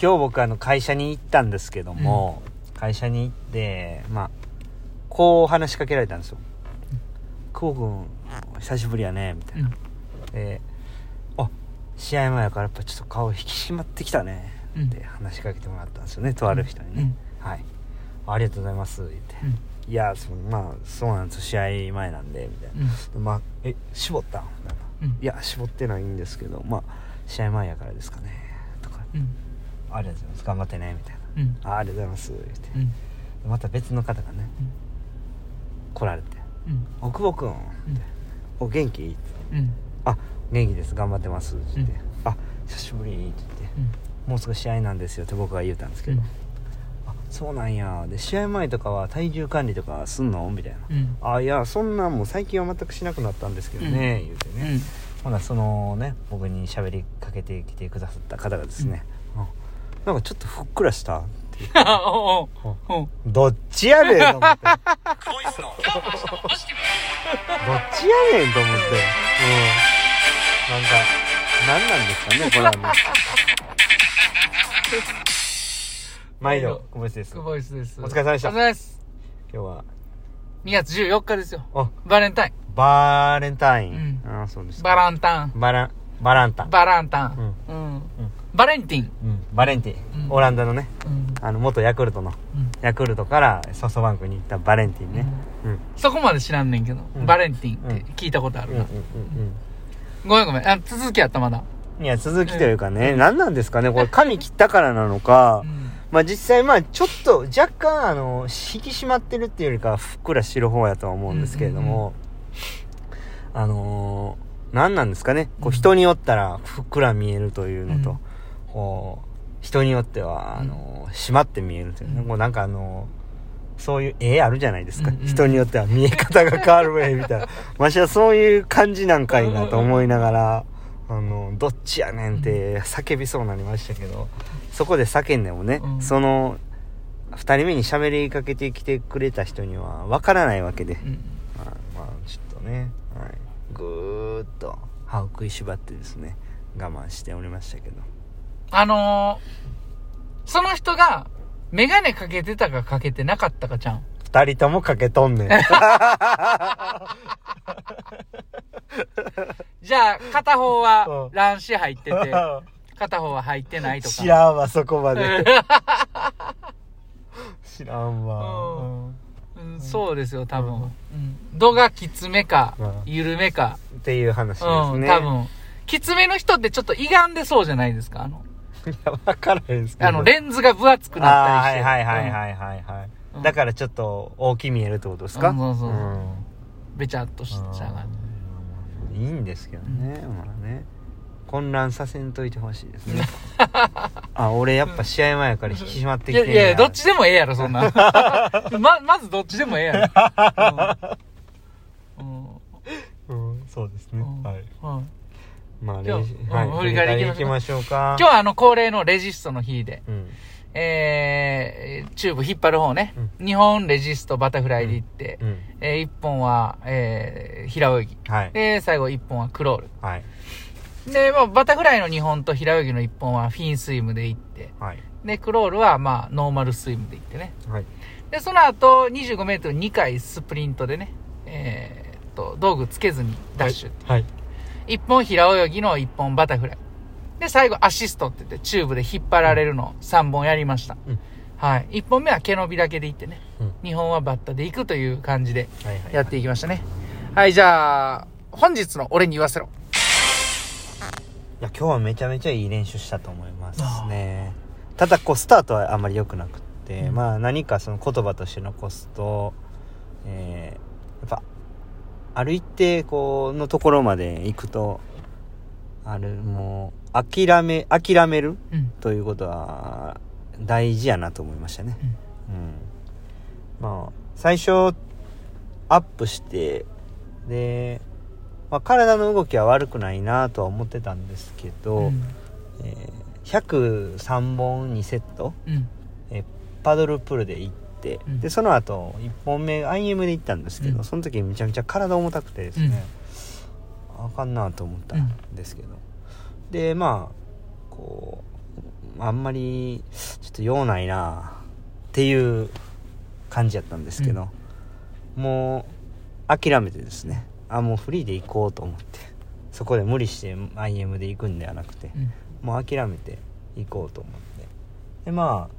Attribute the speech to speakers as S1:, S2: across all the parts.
S1: 今日僕あの会社に行ったんですけども、会社に行ってまあこう話しかけられたんですよ「久保君久しぶりやね」みたいな、で「あ試合前やからやっぱちょっと顔引き締まってきたね」って話しかけてもらったんですよねとある人にね「はい。ありがとうございます」言って「いやそのまあそうなんです試合前なんで」みたいな「まあえ絞った?」みたいな。
S2: うん。
S1: いや絞ってないんですけどまあ試合前やからですかね」とか。
S2: うん「
S1: ありがとうございます頑張ってね」みたい
S2: うん。
S1: な「あありがとうございます」言って。
S2: うん。
S1: また別の方がね来られて。
S2: うん「
S1: お久保君お元気?」って。
S2: うん。
S1: あ元気です頑張ってます」って言って。
S2: うん「
S1: あ久しぶり」って言って「もうすぐ試合なんですよ」って僕が言うたんですけど「あそうなんや。で試合前とかは体重管理とかすんの?」みたいな。
S2: うん「
S1: あいやそんなんもう最近は全くしなくなったんですけどね」言うてね、ほなそのね僕に喋りかけてきてくださった方がですね「うんなんかちょっとふっくらした」って どっちやねんと思って。どっちやねんと思って。うん。なんか何なんですかねこれはね毎度小林です。
S2: クボイスです。
S1: お疲れ様でした。
S2: お疲れ様です。
S1: 今日は。
S2: 2月14日ですよ。
S1: あ。
S2: バレンタイン。
S1: バーレンタイン、
S2: うん。
S1: ああそうですか。
S2: バランタン。
S1: バランバランタン。
S2: バランタン。うん。バレンティン。
S1: うんバレンティン、
S2: うん。
S1: オランダのね。
S2: うん。
S1: あの元ヤクルトの。
S2: うん。
S1: ヤクルトからソフトバンクに行ったバレンティンね。うん。
S2: そこまで知らんねんけど、
S1: うん。
S2: バレンティンって聞いたことあるな。
S1: うん
S2: ごめんごめん。あ、続きやったまだ。
S1: うんいや続きというかね、何なんですかね。これ髪切ったからなのか、
S2: うん。
S1: まあ実際まあちょっと若干あの引き締まってるっていうよりかはふっくらしてる方やとは思うんですけれども、あのー何なんですかね。こう人によったらふっくら見えるというのと、
S2: うん
S1: こう人によってはあのー締まって見えるというね、
S2: うん。
S1: こうなんかあのーそういう絵あるじゃないですか、
S2: うんうん
S1: 人によっては見え方が変わる絵みたいな。わしはそういう感じなんかいなと思いながら、あのどっちやねんって叫びそうになりましたけどそこで叫んでもね、
S2: うん。
S1: その2人目に喋りかけてきてくれた人には分からないわけで、
S2: うん。
S1: まあ、まあちょっとね、はい、ぐーっと歯を食いしばってですね我慢しておりましたけど
S2: あのー、その人が、メガネかけてたかかけてなかったかちゃん。
S1: 2人ともかけとんねん
S2: じゃあ、片方は
S1: うん
S2: 乱視入ってて、片方は入ってないとか。
S1: 知らんわそこまで 知らんわ、
S2: う
S1: うん
S2: うん、そうですよ、多分。うん。度がきつめか
S1: うん、
S2: 緩めか。
S1: っていう話です
S2: うん、
S1: ね、
S2: 多分。きつめの人ってちょっと歪んでそうじゃないですか。あの、
S1: いや分からへんすけど。
S2: あの、レンズが分厚くなったりして。
S1: はいはいはいはいはいはい、
S2: うん。
S1: だからちょっと大き見えるってことですか、
S2: うんそうそうそう。
S1: うん
S2: べちゃっとしちゃう感
S1: いいんですけどね、まあね。混乱させんといてほしいですね。あ俺やっぱ試合前やから引き締まって
S2: じ。
S1: きて
S2: いやいや、どっちでもええやろ、そんな。ま、まずどっちでもええやろ。うん。うん
S1: うんそうですね、
S2: うん
S1: はい
S2: うん
S1: まあ
S2: 今日
S1: レジはい
S2: うん振り返り
S1: 振りいきましょうか。
S2: 今日はあの恒例のレジストの日で、
S1: うん。
S2: えー、チューブ引っ張る方ね、日本レジストバタフライで行って、
S1: うん。
S2: えー、1本は、えー、平泳ぎ。
S1: はい。
S2: で、最後1本はクロール。
S1: はい。
S2: で、まあ、バタフライの2本と平泳ぎの1本はフィンスイムで行って、
S1: はい。
S2: で、クロールはまあ、ノーマルスイムで行ってね。
S1: はい。
S2: で、その後、25メートル2回スプリントでね、えーっと、道具つけずにダッシュ。
S1: はい。
S2: 1本平泳ぎの1本バタフライ。で、最後アシストって言って、チューブで引っ張られるの3本やりました。
S1: うん
S2: はい。1本目は毛伸びだけで行ってね、
S1: うん
S2: 2本はバッタで行くという感じでやっていきましたね。はい、じゃあ、本日の俺に言わせろ。
S1: いや今日はめちゃめちゃいい練習したと思いますねただこうスタートはあんまり良くなくって、
S2: うん
S1: まあ何かその言葉として残すと、えーやっぱある一定こうのところまで行くとあるもう諦め諦める
S2: うん。
S1: ということは大事やなと思いましたね。うん、まあ最初アップしてで、まあ、体の動きは悪くないなとは思ってたんですけど、
S2: うん。
S1: えー103本2セット、
S2: うん。
S1: えーパドルプールで行って、
S2: うん。
S1: でその後1本目 IM で行ったんですけど、
S2: うん。
S1: その時めちゃめちゃ体重たくてですね、あかんなと思ったんですけど、でまあこうあんまりちょっと用ないなっていう感じやったんですけど、もう諦めてですねあもうフリーで行こうと思ってそこで無理して IM で行くんではなくて、
S2: うん。
S1: もう諦めて行こうと思って。でまあ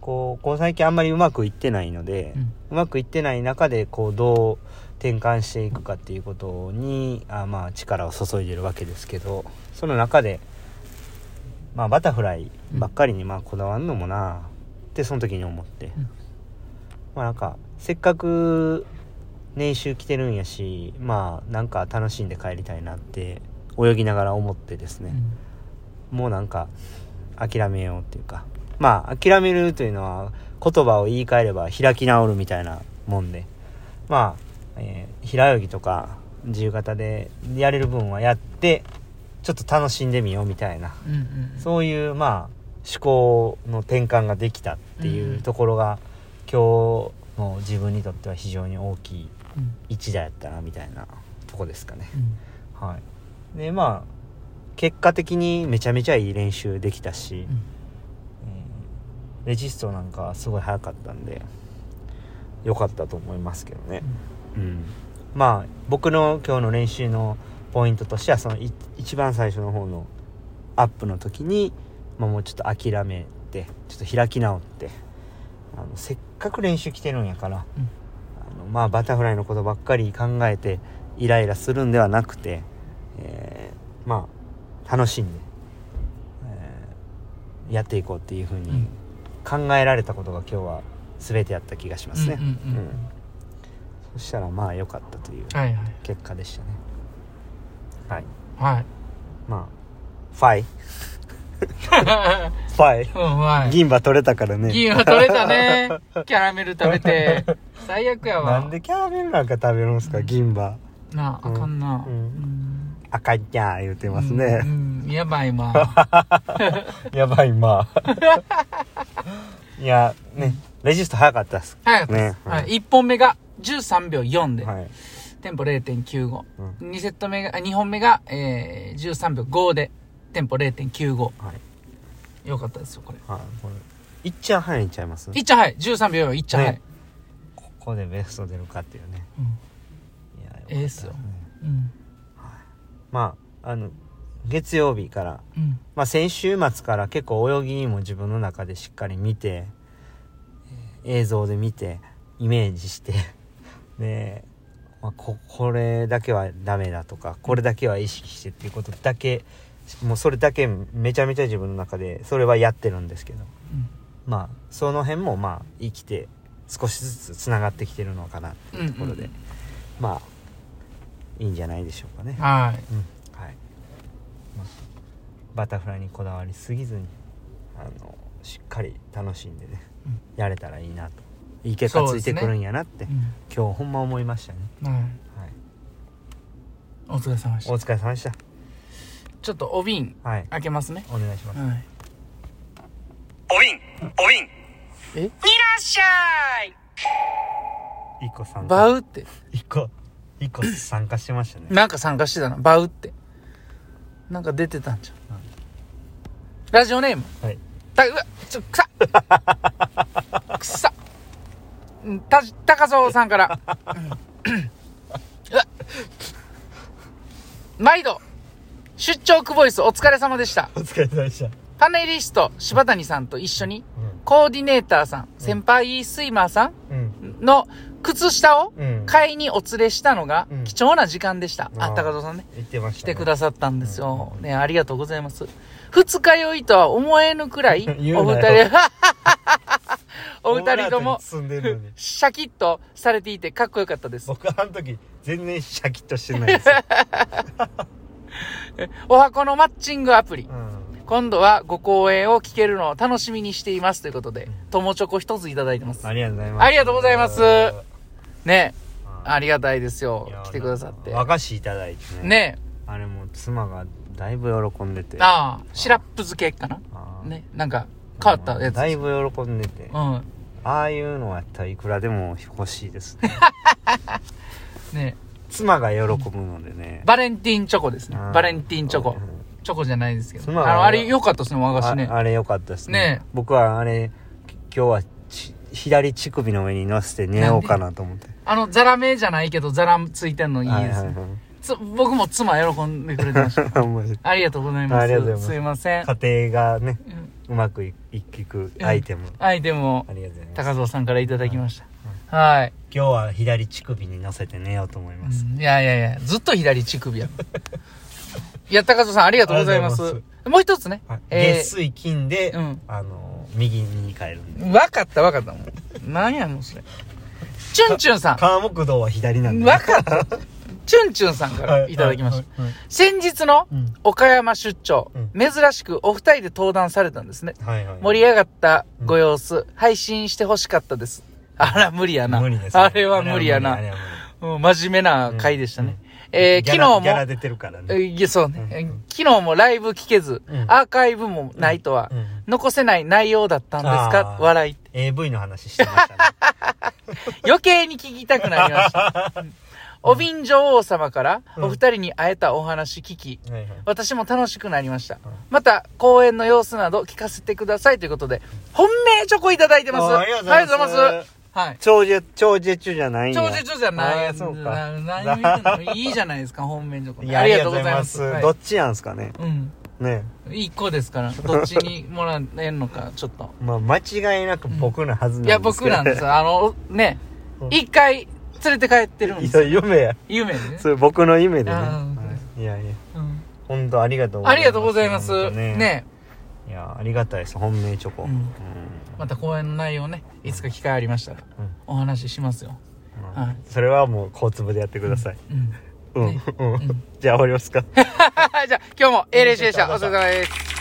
S1: こうこう最近あんまりうまくいってないので、
S2: うん。
S1: うまくいってない中でこうどう転換していくかっていうことにあまあ力を注いでるわけですけどその中でまあバタフライばっかりにまあこだわんのもなってその時に思って、
S2: うん。
S1: まあなんかせっかく年収来てるんやしまあなんか楽しんで帰りたいなって泳ぎながら思ってですね、もうなんか諦めようっていうか。まあ諦めるというのは言葉を言い換えれば開き直るみたいなもんで。まあ、えー平泳ぎとか自由形でやれる分はやってちょっと楽しんでみようみたいな。
S2: うんうん
S1: そういうまあ思考の転換ができたっていううんところが、今日の自分にとっては非常に大きい
S2: うん
S1: 一打やったなみたいなとこですかね。
S2: うん。
S1: はい、でまあ結果的にめちゃめちゃいい練習できたし、
S2: うん。
S1: えーレジストなんかはすごい早かったんで良かったと思いますけどね、うん、まあ僕の今日の練習のポイントとしてはそのい一番最初の方のアップの時に、まあ、もうちょっと諦めてちょっと開き直ってあのせっかく練習来てるんやから、
S2: うん。
S1: あのまあバタフライのことばっかり考えてイライラするんではなくて、えーまあ楽しんで、えーやっていこうっていうふうに
S2: うん。
S1: 考えられたことが今日は全てやった気がしますね、
S2: うんうんうん
S1: うんそしたらまあ良かったという
S2: はいはい。
S1: 結果でしたね。はい。
S2: はい。
S1: まあ ファイ。ファイ。
S2: うんはい
S1: 銀歯取れたからね。
S2: 銀は取れたね。キャラメル食べて。最悪やわ。
S1: なんでキャラメルなんか食べるんすか？銀歯。
S2: なああかんな。
S1: うん。
S2: うん。
S1: 赤いじゃん言うてます
S2: う
S1: ね、
S2: ん。やばいわ
S1: やばいまあ。いやねレジスト早かったです
S2: 早かったです、
S1: ね
S2: はい、1本目が13秒4で、
S1: はい、
S2: テンポ0.95、
S1: う
S2: 2セット目があ2本目が、えー、13秒5でテンポ0.95
S1: はい。
S2: よかったですよこれ。
S1: はいこれ。いっちゃん早いんちゃいます？
S2: いっちゃんはい。13秒4いっちゃんはい、
S1: ね。ここでベスト出るかっていうね。
S2: うん。
S1: いや
S2: ええっすよ。うん。
S1: まああの月曜日から
S2: うん。
S1: まあ、先週末から結構泳ぎも自分の中でしっかり見て、えー映像で見てイメージしてで、まあ、ここれだけはダメだとかこれだけは意識してっていうことだけもうそれだけめちゃめちゃ自分の中でそれはやってるんですけどまあその辺もまあ生きて少しずつつながってきてるのかなっていうところで、
S2: うんうん。
S1: まあいいんじゃないでしょうかね。
S2: はい。
S1: うん。はい、まあ、バタフライにこだわりすぎずにあのしっかり楽しんでね、
S2: うん。
S1: やれたらいいなといい結果ついてくるんやなって、
S2: う
S1: 今日ほんま思いましたね、
S2: んはい。
S1: はい、
S2: お疲れ様でした。
S1: お疲れ様でした。
S2: ちょっとお瓶
S1: はい。
S2: 開けますね。
S1: お願いします、
S2: はい。
S1: おびんおびん
S2: え？
S3: いらっしゃい。
S1: 一個参加。
S2: バウって。
S1: 一個一個参加してましたね。
S2: なんか参加してたな。バウって。なんか出てたんじゃん、ラジオネーム。
S1: はい。
S2: たうわちょくさ た高蔵さんから。毎度出張クボイスお疲れ様でした。
S1: お疲れ様でした、
S2: パネリスト柴谷さんと一緒に
S1: う
S2: コーディネーターさん先輩スイマーさ
S1: んうん。
S2: んの靴下を
S1: うん。
S2: 買いにお連れしたのが
S1: うん。
S2: 貴重な時間でした、あ
S1: あー
S2: 高蔵さんね。
S1: 言ってました、
S2: 来てくださったんですよ。ね、ありがとうございます。二日酔いとは思えぬくらい、お二人、お二人とも、シャキッとされていてかっこよかったです。
S1: 僕あの時全然シャキッとしてないですよ、
S2: お箱のマッチングアプリ。
S1: うん
S2: 今度はご講演を聞けるのを楽しみにしていますということで、友チョコ一ついただいてます。
S1: ありがとうございます。
S2: ありがとうございますね、
S1: あ
S2: ありがたいですよ。来てくださって。
S1: 和菓子いただいてね。
S2: ね
S1: あれも妻がだいぶ喜んでて。
S2: ああ、シラップ漬けかなね、なんか変わったやつ。
S1: だいぶ喜んでて。あ
S2: うん。
S1: あいうのやったらいくらでも欲しいですね。
S2: ね
S1: 妻が喜ぶのでね。
S2: バレンティンチョコですね
S1: うん。
S2: バレンティンチョコ。チョコじゃないですけど。
S1: まあ
S2: れ良かったですね、和菓子ね
S1: あ。あれ良かったですね
S2: ね
S1: 僕はあれ今日はち左乳首の上に乗せて寝ようかなと思って
S2: あの、ザラメじゃないけど、ザラついてんのいいですね。つ僕も妻喜んでくれてました。
S1: はいはいほんまに
S2: ありがとうございます。
S1: ありがとうございます
S2: すいません。
S1: 家庭がね
S2: う
S1: まくいいくアイテム
S2: アイテムを
S1: ありがとうございます
S2: 高蔵さんからいただきました。はい。
S1: 今日は左乳首に乗せて寝ようと思います
S2: うんいやいやいや、ずっと左乳首や。いや、高蔵さんありがとうございます。
S1: ありがとうご
S2: もう一つね。
S1: はい
S2: えー
S1: 月水金で
S2: うん
S1: あの右に変えるんで
S2: わかったわかったもん。なんやもんそれ。チュンチュンさん。
S1: 川木道は左なんで
S2: わかった。チュンチュンさんからいただきました。先日の
S1: うん。
S2: 岡山出張、
S1: うん。
S2: 珍しくお二人で登壇されたんですね。盛り上がったご様子、配信してほしかったです。あら、無理やな。
S1: 無理ですね。
S2: あれは無理やな。真面目な回でしたね。
S1: うん。
S2: えー昨日も、
S1: ギャラ出てるからね。
S2: えいや、そうね、昨日もライブ聞けず、
S1: うん。
S2: アーカイブもないとは、
S1: うん。
S2: 残せない内容だったんですか？笑い。
S1: AV の話してましたね。
S2: 余計に聞きたくなりました。うんお便女王様から
S1: うん
S2: お二人に会えたお話聞き、
S1: はいはい
S2: 私も楽しくなりました。また、公演の様子など聞かせてくださいということで、本命チョコいただいてます。
S1: あありがとうございます。
S2: はい。
S1: 長寿長寿中じゃない
S2: 長寿じゃない。
S1: そうか
S2: な何言いいじゃないですか、本命チョコ。
S1: いや
S2: ありがとうございます。はい
S1: どっちなんすかね
S2: うん。
S1: ね
S2: 一個ですから、どっちにもらえんのか、ちょっと。
S1: まあ間違いなく僕のはずなんですけど、
S2: いや、僕なんですよ。あの、ね
S1: う、ん
S2: 一回連れて帰ってるんです
S1: いや夢や。
S2: 夢でね。
S1: それ僕の夢でね、い。いやいや。
S2: うん。
S1: 本当ありがとう
S2: ありがとうございます。
S1: ね。
S2: ね。
S1: いやありがたいです。本命チョコ、
S2: また公演の内容ね、いつか機会ありましたら、
S1: うん。
S2: お話ししますよ。
S1: うん
S2: はい。
S1: それはもう交通部でやってください。うん。
S2: うん。
S1: じゃあ終わりますか。
S2: じゃあ、今日も A 練習でした。お疲れ様です。